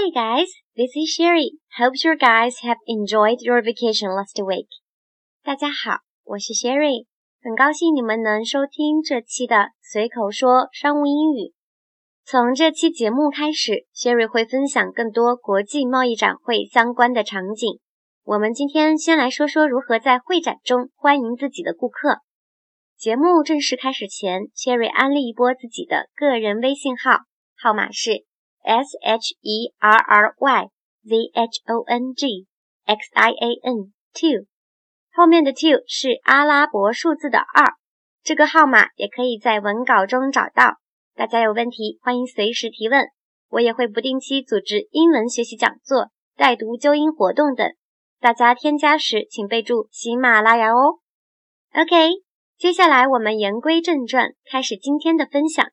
Hi guys, this is Sherry. Hope you guys have enjoyed your vacation last week. 大家好，我是 Sherry，很高兴你们能收听这期的随口说商务英语。从这期节目开始，Sherry 会分享更多国际贸易展会相关的场景。我们今天先来说说如何在会展中欢迎自己的顾客。节目正式开始前，Sherry 安利一波自己的个人微信号，号码是 S H E R R Y Z H O N G X I A N two，后面的 two 是阿拉伯数字的二。这个号码也可以在文稿中找到。大家有问题欢迎随时提问，我也会不定期组织英文学习讲座、带读纠音活动等。大家添加时请备注喜马拉雅哦。OK，接下来我们言归正传，开始今天的分享。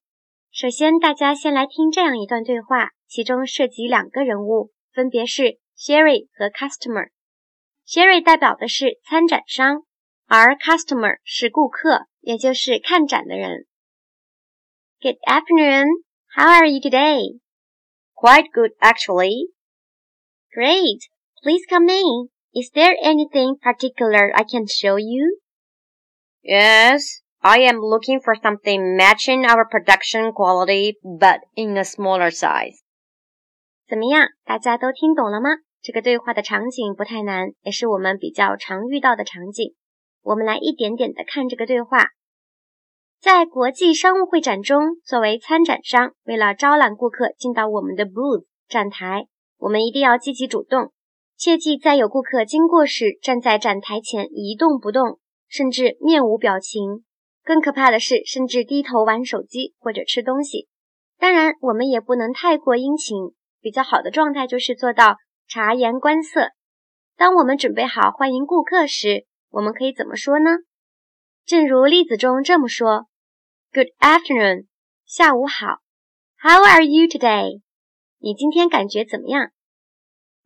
首先，大家先来听这样一段对话，其中涉及两个人物，分别是 Sherry 和 Customer。Sherry 代表的是参展商，而 Customer 是顾客，也就是看展的人。Good afternoon. How are you today? Quite good, actually. Great. Please come in. Is there anything particular I can show you? Yes, I am looking for something matching our production quality, but in a smaller size. 怎么样？大家都听懂了吗？这个对话的场景不太难，也是我们比较常遇到的场景。我们来一点点的看这个对话。在国际商务会展中，作为参展商，为了招揽顾客进到我们的 booth 展台，我们一定要积极主动。切记，在有顾客经过时，站在展台前一动不动，甚至面无表情。更可怕的是，甚至低头玩手机或者吃东西。当然，我们也不能太过殷勤。比较好的状态就是做到察言观色。当我们准备好欢迎顾客时，我们可以怎么说呢？正如例子中这么说：“Good afternoon，下午好。How are you today？你今天感觉怎么样？”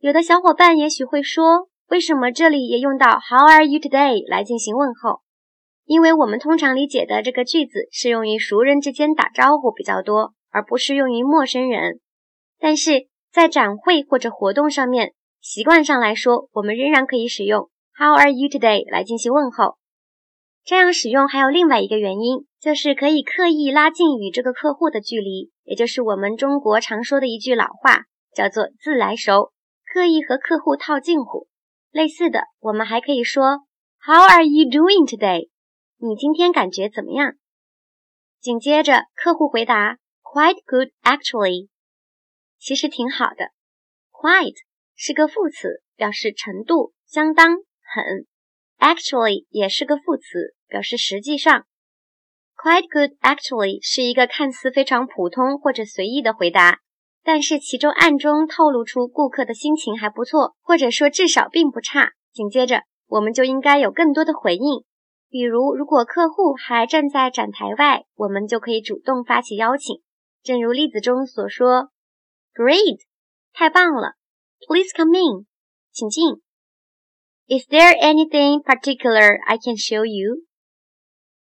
有的小伙伴也许会说，为什么这里也用到 How are you today 来进行问候？因为我们通常理解的这个句子适用于熟人之间打招呼比较多，而不适用于陌生人。但是在展会或者活动上面，习惯上来说，我们仍然可以使用 How are you today 来进行问候。这样使用还有另外一个原因，就是可以刻意拉近与这个客户的距离，也就是我们中国常说的一句老话，叫做自来熟。刻意和客户套近乎，类似的，我们还可以说 How are you doing today？你今天感觉怎么样？紧接着，客户回答 Quite good, actually。其实挺好的。Quite 是个副词，表示程度、相当、很。Actually 也是个副词，表示实际上。Quite good, actually 是一个看似非常普通或者随意的回答。但是其中暗中透露出顾客的心情还不错，或者说至少并不差。紧接着，我们就应该有更多的回应，比如如果客户还站在展台外，我们就可以主动发起邀请。正如例子中所说：“Great，太棒了！Please come in，请进。Is there anything particular I can show you？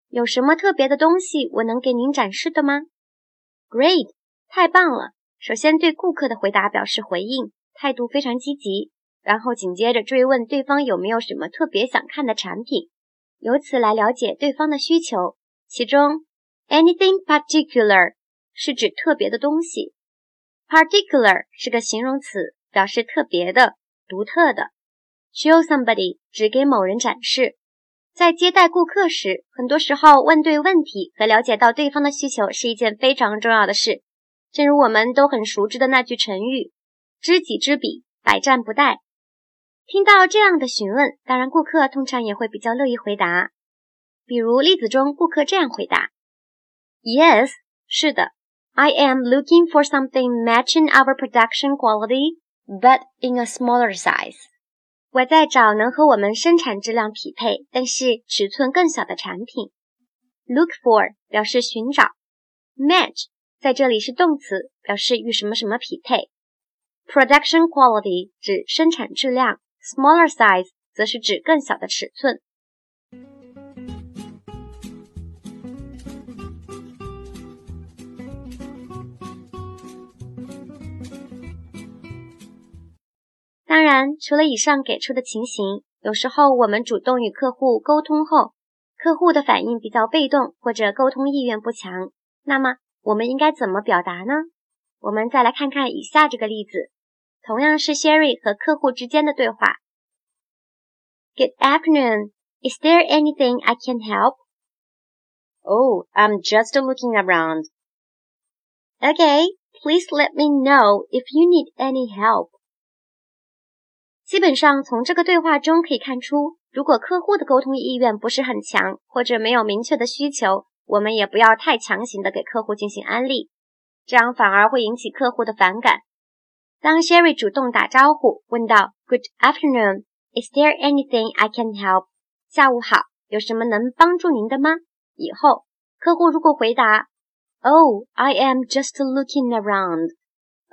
有什么特别的东西我能给您展示的吗？Great，太棒了！首先对顾客的回答表示回应，态度非常积极，然后紧接着追问对方有没有什么特别想看的产品，由此来了解对方的需求。其中，anything particular 是指特别的东西，particular 是个形容词，表示特别的、独特的。Show somebody 指给某人展示。在接待顾客时，很多时候问对问题和了解到对方的需求是一件非常重要的事。正如我们都很熟知的那句成语“知己知彼，百战不殆”。听到这样的询问，当然顾客通常也会比较乐意回答。比如例子中，顾客这样回答：“Yes，是的，I am looking for something matching our production quality, but in a smaller size。”我在找能和我们生产质量匹配，但是尺寸更小的产品。Look for 表示寻找，match。在这里是动词，表示与什么什么匹配。Production quality 指生产质量，smaller size 则是指更小的尺寸。当然，除了以上给出的情形，有时候我们主动与客户沟通后，客户的反应比较被动，或者沟通意愿不强，那么我们应该怎么表达呢？我们再来看看以下这个例子，同样是 Sherry 和客户之间的对话。Good afternoon. Is there anything I can help? Oh, I'm just looking around. Okay, please let me know if you need any help. 基本上从这个对话中可以看出，如果客户的沟通意愿不是很强，或者没有明确的需求，我们也不要太强行的给客户进行安利，这样反而会引起客户的反感。当 Sherry 主动打招呼，问道 “Good afternoon, is there anything I can help？” 下午好，有什么能帮助您的吗？以后客户如果回答 “Oh, I am just looking around。”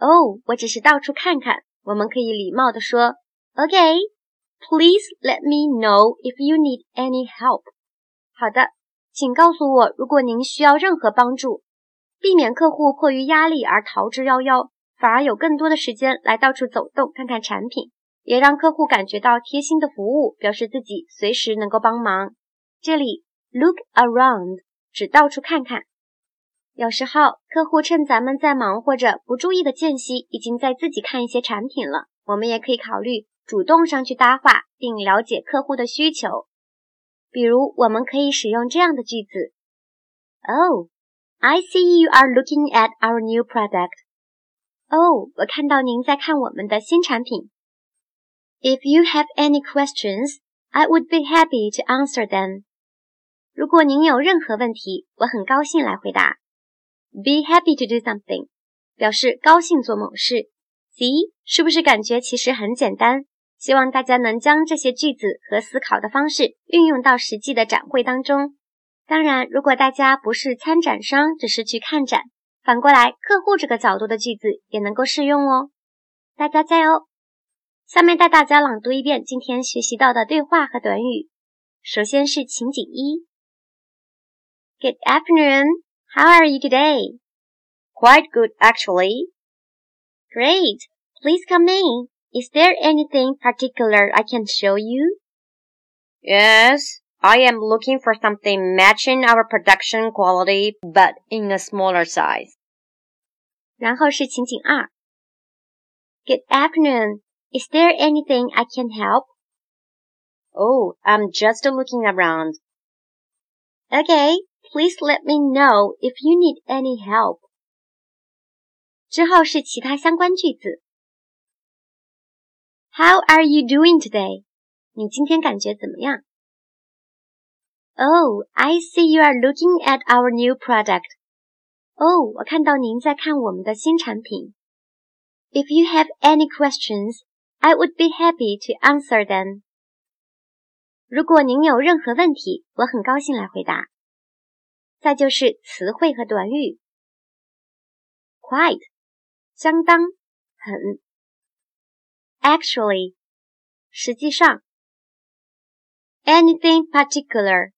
哦，我只是到处看看，我们可以礼貌地说。Okay, please let me know if you need any help. 好的，请告诉我，如果您需要任何帮助，避免客户迫于压力而逃之夭夭，反而有更多的时间来到处走动，看看产品，也让客户感觉到贴心的服务，表示自己随时能够帮忙。这里 look around 指到处看看。有时候客户趁咱们在忙或者不注意的间隙，已经在自己看一些产品了，我们也可以考虑。主动上去搭话，并了解客户的需求。比如，我们可以使用这样的句子：Oh, I see you are looking at our new product. 哦，我看到您在看我们的新产品。If you have any questions, I would be happy to answer them. 如果您有任何问题，我很高兴来回答。Be happy to do something，表示高兴做某事。See，是不是感觉其实很简单？希望大家能将这些句子和思考的方式运用到实际的展会当中。当然，如果大家不是参展商，只是去看展，反过来客户这个角度的句子也能够适用哦。大家加油！下面带大家朗读一遍今天学习到的对话和短语。首先是情景一：Good afternoon. How are you today? Quite good, actually. Great. Please come in. Is there anything particular I can show you? Yes, I am looking for something matching our production quality, but in a smaller size. 然后是情景二。Good afternoon. Is there anything I can help? Oh, I'm just looking around. Okay, please let me know if you need any help. 之后是其他相关句子。how are you doing today? 你今天感觉怎么样？Oh, I see you are looking at our new product. 哦，我看到您在看我们的新产品。If you have any questions, I would be happy to answer them. 如果您有任何问题，我很高兴来回答。再就是词汇和短语，quite，相当，很。Actually，实际上，anything particular，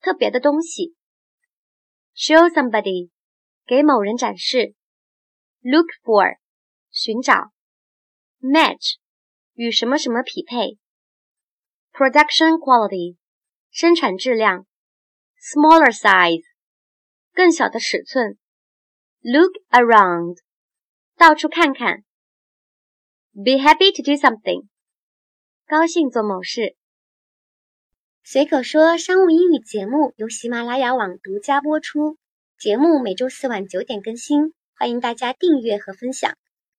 特别的东西；show somebody， 给某人展示；look for，寻找；match，与什么什么匹配；production quality，生产质量；smaller size，更小的尺寸；look around，到处看看。Be happy to do something，高兴做某事。随口说商务英语节目由喜马拉雅网独家播出，节目每周四晚九点更新，欢迎大家订阅和分享。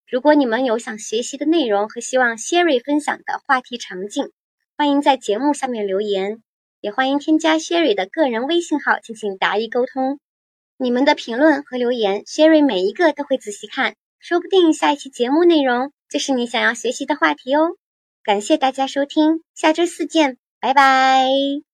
如果你们有想学习的内容和希望 Sherry 分享的话题场景，欢迎在节目下面留言，也欢迎添加 Sherry 的个人微信号进行答疑沟通。你们的评论和留言，Sherry 每一个都会仔细看，说不定下一期节目内容。就是你想要学习的话题哦，感谢大家收听，下周四见，拜拜。